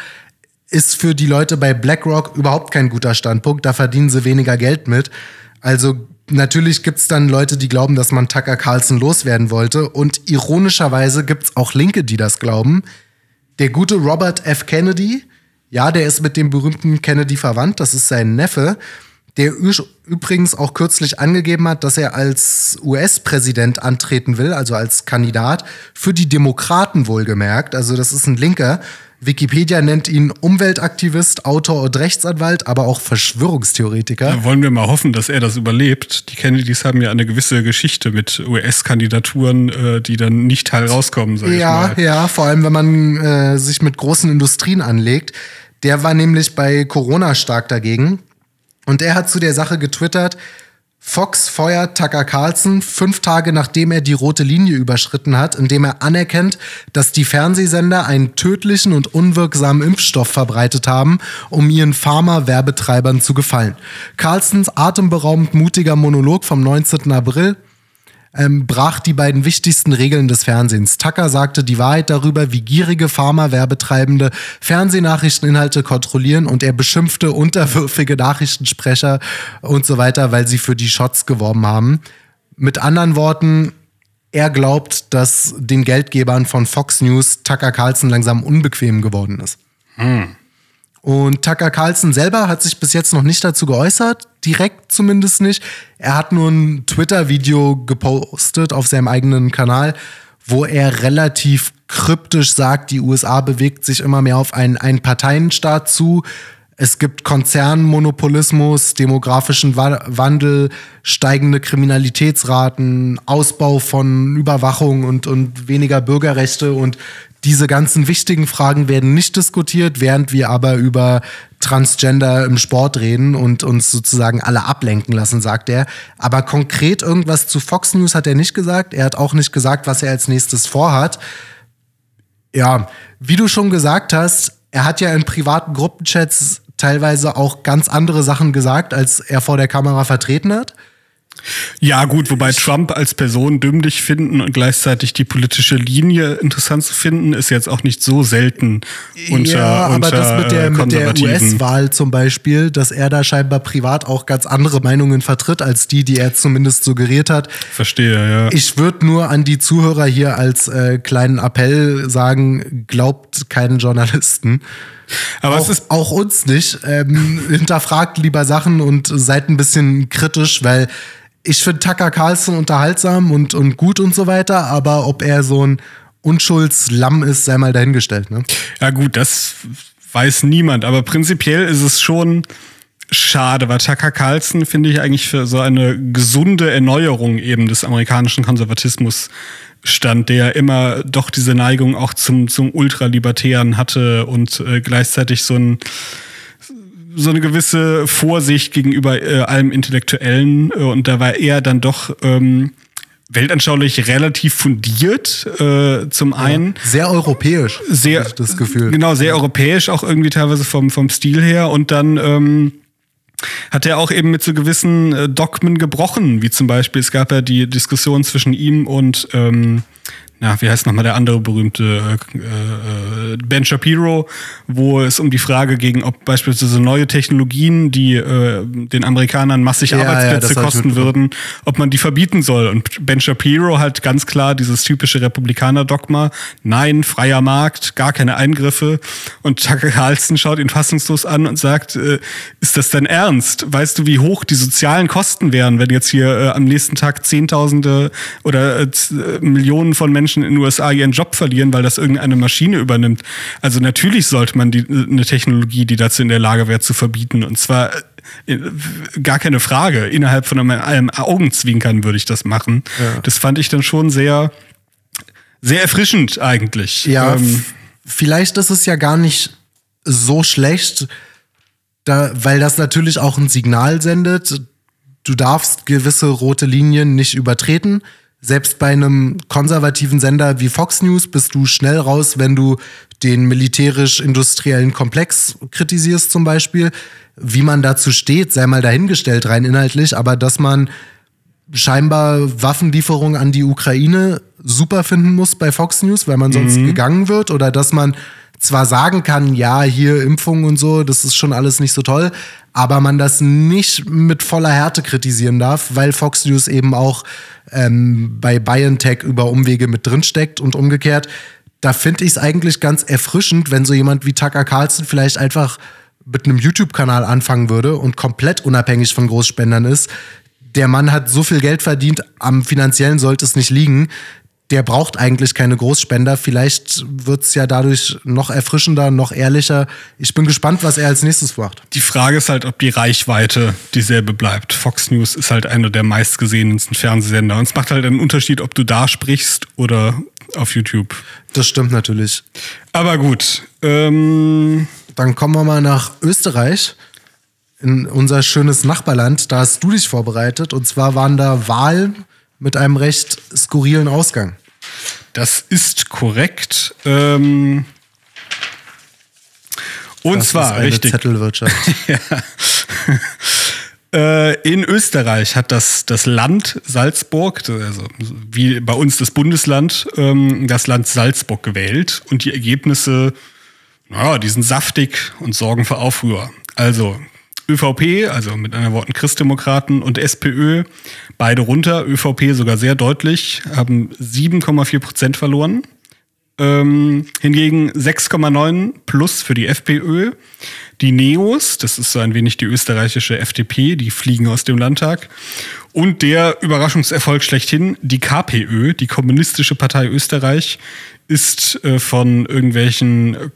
ist für die Leute bei BlackRock überhaupt kein guter Standpunkt. Da verdienen sie weniger Geld mit. Also natürlich gibt's dann Leute, die glauben, dass man Tucker Carlson loswerden wollte. Und ironischerweise gibt's auch Linke, die das glauben. Der gute Robert F. Kennedy, ja, der ist mit dem berühmten Kennedy verwandt, das ist sein Neffe, der übrigens auch kürzlich angegeben hat, dass er als US-Präsident antreten will, also als Kandidat, für die Demokraten wohlgemerkt. Also das ist ein Linker. Wikipedia nennt ihn Umweltaktivist, Autor und Rechtsanwalt, aber auch Verschwörungstheoretiker. Ja, wollen wir mal hoffen, dass er das überlebt. Die Kennedys haben ja eine gewisse Geschichte mit US-Kandidaturen, äh, die dann nicht heil rauskommen, sag ja, ich mal. Ja, vor allem, wenn man äh, sich mit großen Industrien anlegt. Der war nämlich bei Corona stark dagegen. Und er hat zu der Sache getwittert, Fox feuert Tucker Carlson fünf Tage nachdem er die rote Linie überschritten hat, indem er anerkennt, dass die Fernsehsender einen tödlichen und unwirksamen Impfstoff verbreitet haben, um ihren Pharma-Werbetreibern zu gefallen. Carlsons atemberaubend mutiger Monolog vom 19. April ähm, brach die beiden wichtigsten Regeln des Fernsehens. Tucker sagte die Wahrheit darüber, wie gierige Pharma-Werbetreibende Fernsehnachrichteninhalte kontrollieren und er beschimpfte unterwürfige Nachrichtensprecher und so weiter, weil sie für die Shots geworben haben. Mit anderen Worten, er glaubt, dass den Geldgebern von Fox News Tucker Carlson langsam unbequem geworden ist. Hm. Und Tucker Carlson selber hat sich bis jetzt noch nicht dazu geäußert, direkt zumindest nicht. Er hat nur ein Twitter-Video gepostet auf seinem eigenen Kanal, wo er relativ kryptisch sagt, die USA bewegt sich immer mehr auf einen, einen Parteienstaat zu. Es gibt Konzernmonopolismus, demografischen Wandel, steigende Kriminalitätsraten, Ausbau von Überwachung und, und weniger Bürgerrechte und diese ganzen wichtigen Fragen werden nicht diskutiert, während wir aber über Transgender im Sport reden und uns sozusagen alle ablenken lassen, sagt er. Aber konkret irgendwas zu Fox News hat er nicht gesagt. Er hat auch nicht gesagt, was er als nächstes vorhat. Ja, wie du schon gesagt hast, er hat ja in privaten Gruppenchats teilweise auch ganz andere Sachen gesagt, als er vor der Kamera vertreten hat. Ja, gut, wobei Trump als Person dümmlich finden und gleichzeitig die politische Linie interessant zu finden, ist jetzt auch nicht so selten unter Ja, aber unter, das mit der, mit der US-Wahl zum Beispiel, dass er da scheinbar privat auch ganz andere Meinungen vertritt, als die, die er zumindest suggeriert hat. Verstehe, ja. Ich würde nur an die Zuhörer hier als äh, kleinen Appell sagen, glaubt keinen Journalisten. Aber auch, es ist auch uns nicht. Ähm, hinterfragt lieber Sachen und seid ein bisschen kritisch, weil ich finde Tucker Carlson unterhaltsam und, und gut und so weiter, aber ob er so ein Unschuldslamm ist, sei mal dahingestellt. Ne? Ja, gut, das weiß niemand, aber prinzipiell ist es schon schade, weil Tucker Carlson finde ich eigentlich für so eine gesunde Erneuerung eben des amerikanischen Konservatismus stand, der immer doch diese Neigung auch zum, zum Ultralibertären hatte und äh, gleichzeitig so ein so eine gewisse Vorsicht gegenüber äh, allem Intellektuellen äh, und da war er dann doch ähm, weltanschaulich relativ fundiert äh, zum einen. Ja, sehr europäisch, sehr das Gefühl. Genau, sehr europäisch, auch irgendwie teilweise vom, vom Stil her und dann ähm, hat er auch eben mit so gewissen äh, Dogmen gebrochen, wie zum Beispiel, es gab ja die Diskussion zwischen ihm und ähm, ja, wie heißt nochmal der andere berühmte äh, äh, Ben Shapiro, wo es um die Frage ging, ob beispielsweise neue Technologien, die äh, den Amerikanern massig ja, Arbeitsplätze ja, kosten würden, ob man die verbieten soll. Und Ben Shapiro halt ganz klar dieses typische Republikaner-Dogma, nein, freier Markt, gar keine Eingriffe. Und Tucker Carlson schaut ihn fassungslos an und sagt, äh, ist das denn ernst? Weißt du, wie hoch die sozialen Kosten wären, wenn jetzt hier äh, am nächsten Tag Zehntausende oder äh, Millionen von Menschen Menschen in den USA ihren Job verlieren, weil das irgendeine Maschine übernimmt. Also natürlich sollte man die, eine Technologie, die dazu in der Lage wäre, zu verbieten. Und zwar äh, gar keine Frage. Innerhalb von einem, einem Augenzwinkern würde ich das machen. Ja. Das fand ich dann schon sehr, sehr erfrischend eigentlich. Ja, ähm, vielleicht ist es ja gar nicht so schlecht, da, weil das natürlich auch ein Signal sendet, du darfst gewisse rote Linien nicht übertreten. Selbst bei einem konservativen Sender wie Fox News bist du schnell raus, wenn du den militärisch-industriellen Komplex kritisierst zum Beispiel. Wie man dazu steht, sei mal dahingestellt rein inhaltlich, aber dass man scheinbar Waffenlieferungen an die Ukraine super finden muss bei Fox News, weil man sonst Mhm. gegangen wird oder dass man zwar sagen kann, ja, hier Impfungen und so, das ist schon alles nicht so toll, aber man das nicht mit voller Härte kritisieren darf, weil Fox News eben auch ähm, bei BioNTech über Umwege mit drin steckt und umgekehrt. Da finde ich es eigentlich ganz erfrischend, wenn so jemand wie Tucker Carlson vielleicht einfach mit einem YouTube-Kanal anfangen würde und komplett unabhängig von Großspendern ist. Der Mann hat so viel Geld verdient, am finanziellen sollte es nicht liegen. Der braucht eigentlich keine Großspender. Vielleicht wird es ja dadurch noch erfrischender, noch ehrlicher. Ich bin gespannt, was er als nächstes macht. Die Frage ist halt, ob die Reichweite dieselbe bleibt. Fox News ist halt einer der meistgesehensten Fernsehsender. Und es macht halt einen Unterschied, ob du da sprichst oder auf YouTube. Das stimmt natürlich. Aber gut. Ähm, Dann kommen wir mal nach Österreich, in unser schönes Nachbarland. Da hast du dich vorbereitet. Und zwar waren da Wahlen mit einem recht skurrilen Ausgang. das ist korrekt. Ähm, und Das zwar, ist eine richtig. Zettelwirtschaft. Äh, in Österreich hat das, das Land Salzburg, also wie bei uns das Bundesland, ähm, das Land Salzburg gewählt und die Ergebnisse, naja, die sind saftig und sorgen für Aufruhr. Also ÖVP, also mit anderen Worten Christdemokraten und SPÖ, beide runter. ÖVP sogar sehr deutlich, haben 7,4 Prozent verloren. Ähm, hingegen 6,9 plus für die FPÖ. Die Neos, das ist so ein wenig die österreichische FDP, die fliegen aus dem Landtag. Und der Überraschungserfolg schlechthin, die KPÖ, die Kommunistische Partei Österreich, ist äh, von irgendwelchen äh,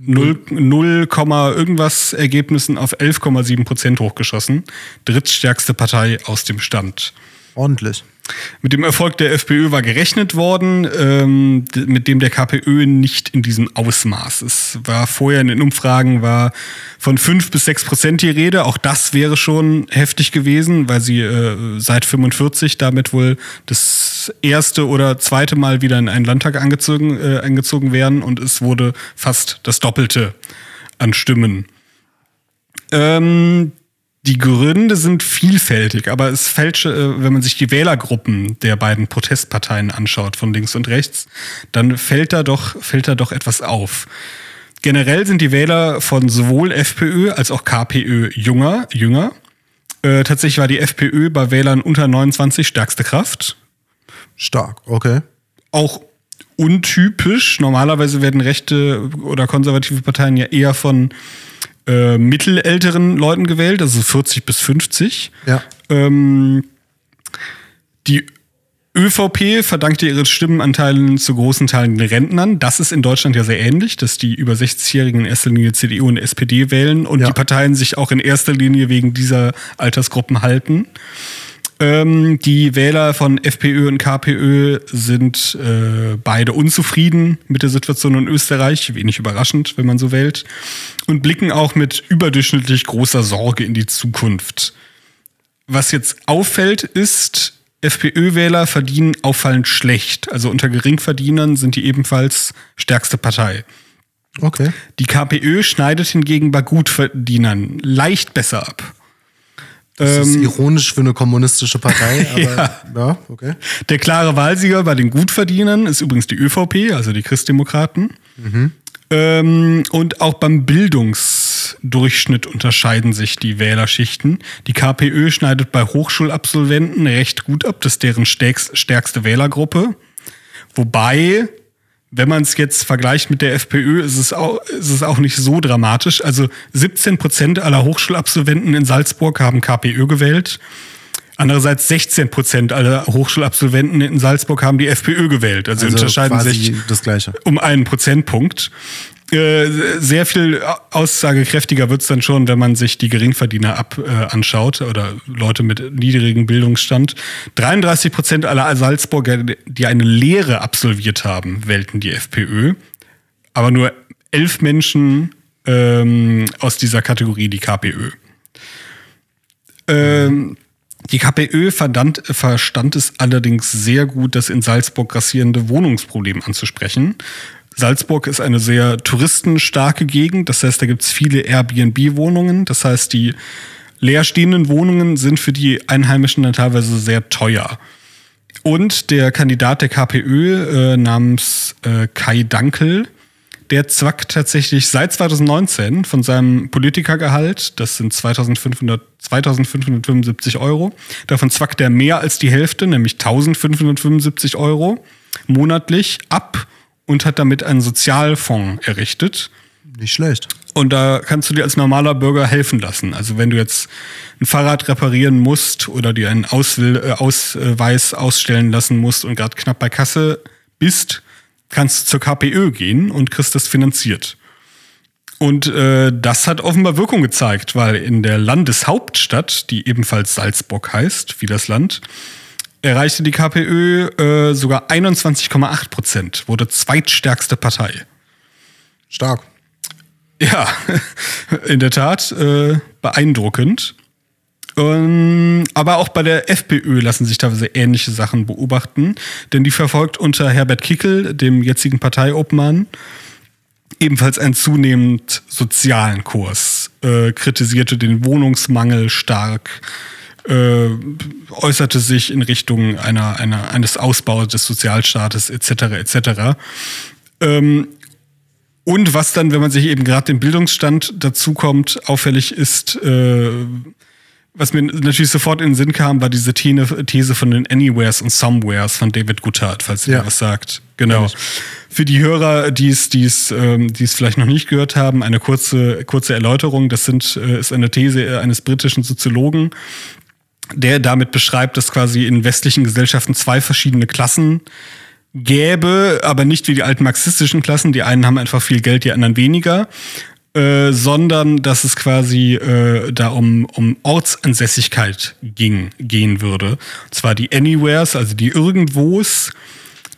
0, 0, irgendwas Ergebnissen auf 11,7 Prozent hochgeschossen. Drittstärkste Partei aus dem Stand. Ordentlich. Mit dem Erfolg der FPÖ war gerechnet worden, ähm, mit dem der KPÖ nicht in diesem Ausmaß. Es war vorher in den Umfragen war von fünf bis sechs Prozent die Rede. Auch das wäre schon heftig gewesen, weil sie äh, seit 45 damit wohl das erste oder zweite Mal wieder in einen Landtag angezogen, äh, eingezogen wären und es wurde fast das Doppelte an Stimmen. Ähm, die Gründe sind vielfältig, aber es fällt, äh, wenn man sich die Wählergruppen der beiden Protestparteien anschaut, von links und rechts, dann fällt da doch, fällt da doch etwas auf. Generell sind die Wähler von sowohl FPÖ als auch KPÖ jünger. jünger. Äh, tatsächlich war die FPÖ bei Wählern unter 29 stärkste Kraft. Stark, okay. Auch untypisch. Normalerweise werden rechte oder konservative Parteien ja eher von äh, mittelälteren Leuten gewählt, also 40 bis 50. Ja. Ähm, die ÖVP verdankte ihre Stimmenanteilen zu großen Teilen den Rentnern. Das ist in Deutschland ja sehr ähnlich, dass die über 60-Jährigen in erster Linie CDU und SPD wählen und Ja. die Parteien sich auch in erster Linie wegen dieser Altersgruppen halten. Ähm, die Wähler von FPÖ und KPÖ sind äh, beide unzufrieden mit der Situation in Österreich, wenig überraschend, wenn man so wählt, und blicken auch mit überdurchschnittlich großer Sorge in die Zukunft. Was jetzt auffällt, ist, FPÖ-Wähler verdienen auffallend schlecht. Also unter Geringverdienern sind die ebenfalls stärkste Partei. Okay. Die KPÖ schneidet hingegen bei Gutverdienern leicht besser ab. Das ist Ähm, ironisch für eine kommunistische Partei, aber ja, okay. Der klare Wahlsieger bei den Gutverdienern ist übrigens die ÖVP, also die Christdemokraten. Ähm, und auch beim Bildungsdurchschnitt unterscheiden sich die Wählerschichten. Die KPÖ schneidet bei Hochschulabsolventen recht gut ab, das ist deren stärkst- stärkste Wählergruppe. Wobei, wenn man es jetzt vergleicht mit der FPÖ, ist es, auch, ist es auch nicht so dramatisch. Also 17 Prozent aller Hochschulabsolventen in Salzburg haben KPÖ gewählt. Andererseits 16 Prozent aller Hochschulabsolventen in Salzburg haben die FPÖ gewählt. Also, Also unterscheiden sich das Gleiche. um einen Prozentpunkt. Äh, sehr viel aussagekräftiger wird's dann schon, wenn man sich die Geringverdiener ab, äh, anschaut oder Leute mit niedrigem Bildungsstand. 33 Prozent aller Salzburger, die eine Lehre absolviert haben, wählten die FPÖ. Aber nur elf Menschen ähm, aus dieser Kategorie die KPÖ. Ähm, Die KPÖ verdammt, verstand es allerdings sehr gut, das in Salzburg grassierende Wohnungsproblem anzusprechen. Salzburg ist eine sehr touristenstarke Gegend, das heißt, da gibt es viele Airbnb-Wohnungen. Das heißt, die leerstehenden Wohnungen sind für die Einheimischen dann teilweise sehr teuer. Und der Kandidat der KPÖ äh, namens äh, Kai Dankel, der zwackt tatsächlich seit 2019 von seinem Politikergehalt, das sind 2500, 2575 Euro, davon zwackt er mehr als die Hälfte, nämlich 1575 Euro monatlich ab und hat damit einen Sozialfonds errichtet. Nicht schlecht. Und da kannst du dir als normaler Bürger helfen lassen. Also wenn du jetzt ein Fahrrad reparieren musst oder dir einen Auswill äh, Ausweis ausstellen lassen musst und gerade knapp bei Kasse bist, kannst du zur KPÖ gehen und kriegst das finanziert. Und äh, das hat offenbar Wirkung gezeigt, weil in der Landeshauptstadt, die ebenfalls Salzburg heißt, wie das Land, erreichte die KPÖ äh, sogar 21,8 Prozent, wurde zweitstärkste Partei. Stark. Ja, in der Tat äh, beeindruckend. Ähm, aber auch bei der FPÖ lassen sich teilweise ähnliche Sachen beobachten, denn die verfolgt unter Herbert Kickel, dem jetzigen Parteiobmann, ebenfalls einen zunehmend sozialen Kurs, äh, kritisierte den Wohnungsmangel stark, äh, äußerte sich in Richtung einer, einer, eines Ausbaus des Sozialstaates etc. etc. Ähm, und was dann, wenn man sich eben gerade den Bildungsstand dazu kommt, auffällig ist, äh, was mir natürlich sofort in den Sinn kam, war diese These von den Anywheres und Somewheres von David Guttard, falls ihr ja. was sagt. Genau. Ja, Für die Hörer, die es, die es, ähm, die es vielleicht noch nicht gehört haben, eine kurze, kurze Erläuterung. Das sind, äh, ist eine These eines britischen Soziologen, der damit beschreibt, dass quasi in westlichen Gesellschaften zwei verschiedene Klassen gäbe, aber nicht wie die alten marxistischen Klassen. Die einen haben einfach viel Geld, die anderen weniger. Äh, sondern dass es quasi äh, da um, um Ortsansässigkeit ging, gehen würde. Und zwar die Anywheres, also die Irgendwos,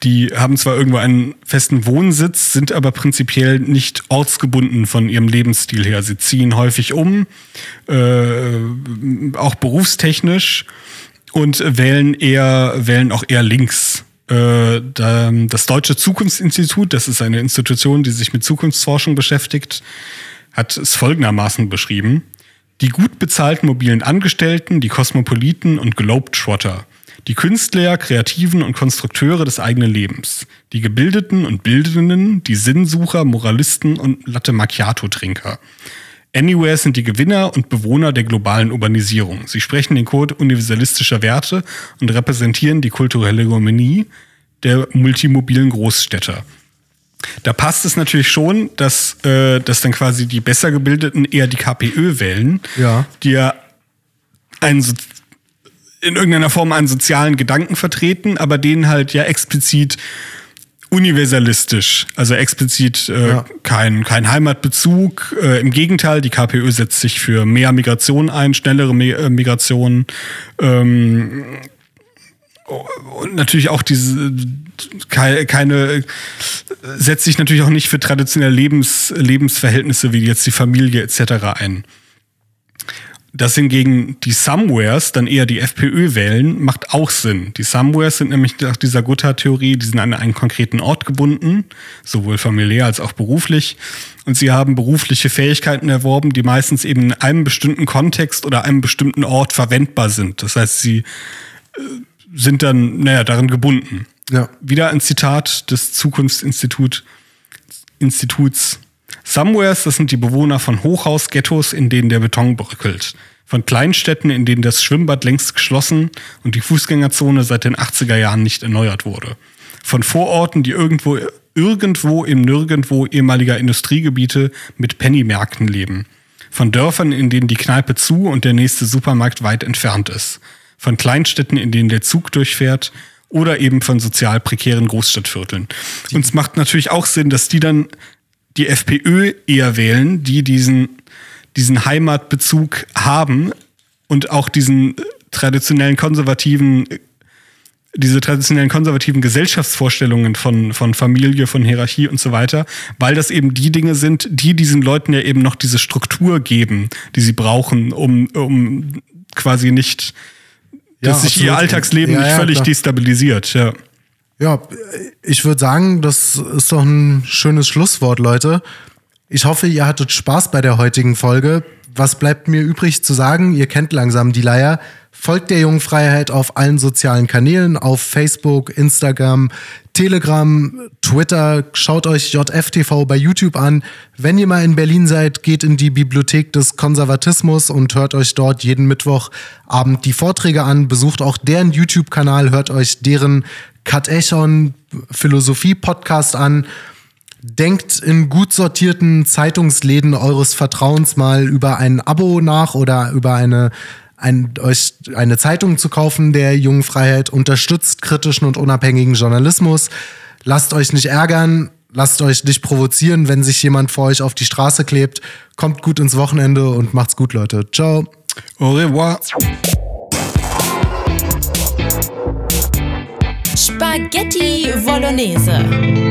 die haben zwar irgendwo einen festen Wohnsitz, sind aber prinzipiell nicht ortsgebunden von ihrem Lebensstil her. Sie ziehen häufig um, äh, auch berufstechnisch und wählen eher, wählen auch eher links. Äh, das Deutsche Zukunftsinstitut, das ist eine Institution, die sich mit Zukunftsforschung beschäftigt, hat es folgendermaßen beschrieben. Die gut bezahlten mobilen Angestellten, die Kosmopoliten und Globetrotter, die Künstler, Kreativen und Konstrukteure des eigenen Lebens, die Gebildeten und Bildenden, die Sinnsucher, Moralisten und Latte Macchiato-Trinker. Anywhere sind die Gewinner und Bewohner der globalen Urbanisierung. Sie sprechen den Code universalistischer Werte und repräsentieren die kulturelle Hegemonie der multimobilen Großstädter. Da passt es natürlich schon, dass, äh, dass dann quasi die besser gebildeten eher die KPÖ wählen, ja. die ja einen so in irgendeiner Form einen sozialen Gedanken vertreten, aber denen halt ja explizit universalistisch, also explizit äh, ja. kein, kein Heimatbezug. Äh, Im Gegenteil, die KPÖ setzt sich für mehr Migration ein, schnellere äh, Migration. Ähm, und natürlich auch diese keine, keine setzt sich natürlich auch nicht für traditionelle Lebens, Lebensverhältnisse wie jetzt die Familie etc. ein. Dass hingegen die Somewheres dann eher die FPÖ wählen, macht auch Sinn. Die Somewheres sind nämlich nach dieser Gotha-Theorie, die sind an einen konkreten Ort gebunden, sowohl familiär als auch beruflich. Und sie haben berufliche Fähigkeiten erworben, die meistens eben in einem bestimmten Kontext oder einem bestimmten Ort verwendbar sind. Das heißt, sie äh, sind dann, naja, darin gebunden. Ja. Wieder ein Zitat des Zukunftsinstituts. Instituts Somewheres, das sind die Bewohner von Hochhausghettos, in denen der Beton bröckelt. Von Kleinstädten, in denen das Schwimmbad längst geschlossen und die Fußgängerzone seit den 80er Jahren nicht erneuert wurde. Von Vororten, die irgendwo, irgendwo im Nirgendwo ehemaliger Industriegebiete mit Pennymärkten leben. Von Dörfern, in denen die Kneipe zu und der nächste Supermarkt weit entfernt ist. Von Kleinstädten, in denen der Zug durchfährt oder eben von sozial prekären Großstadtvierteln. Und es macht natürlich auch Sinn, dass die dann die FPÖ eher wählen, die diesen, diesen Heimatbezug haben und auch diesen traditionellen konservativen diese traditionellen konservativen Gesellschaftsvorstellungen von, von Familie, von Hierarchie und so weiter, weil das eben die Dinge sind, die diesen Leuten ja eben noch diese Struktur geben, die sie brauchen, um, um quasi nicht Ja, dass sich ihr absolut. Alltagsleben Ja, nicht ja, völlig klar. destabilisiert. Ja. Ja, ich würde sagen, das ist doch ein schönes Schlusswort, Leute. Ich hoffe, ihr hattet Spaß bei der heutigen Folge. Was bleibt mir übrig zu sagen? Ihr kennt langsam die Leier. Folgt der Jungen Freiheit auf allen sozialen Kanälen, auf Facebook, Instagram, Telegram, Twitter. Schaut euch JFTV bei YouTube an. Wenn ihr mal in Berlin seid, geht in die Bibliothek des Konservatismus und hört euch dort jeden Mittwochabend die Vorträge an. Besucht auch deren YouTube-Kanal, hört euch deren Katechon Philosophie-Podcast an. Denkt in gut sortierten Zeitungsläden eures Vertrauens mal über ein Abo nach oder über eine, ein, euch eine Zeitung zu kaufen der jungen Freiheit. Unterstützt kritischen und unabhängigen Journalismus. Lasst euch nicht ärgern. Lasst euch nicht provozieren, wenn sich jemand vor euch auf die Straße klebt. Kommt gut ins Wochenende und macht's gut, Leute. Ciao. Au revoir. Spaghetti Bolognese.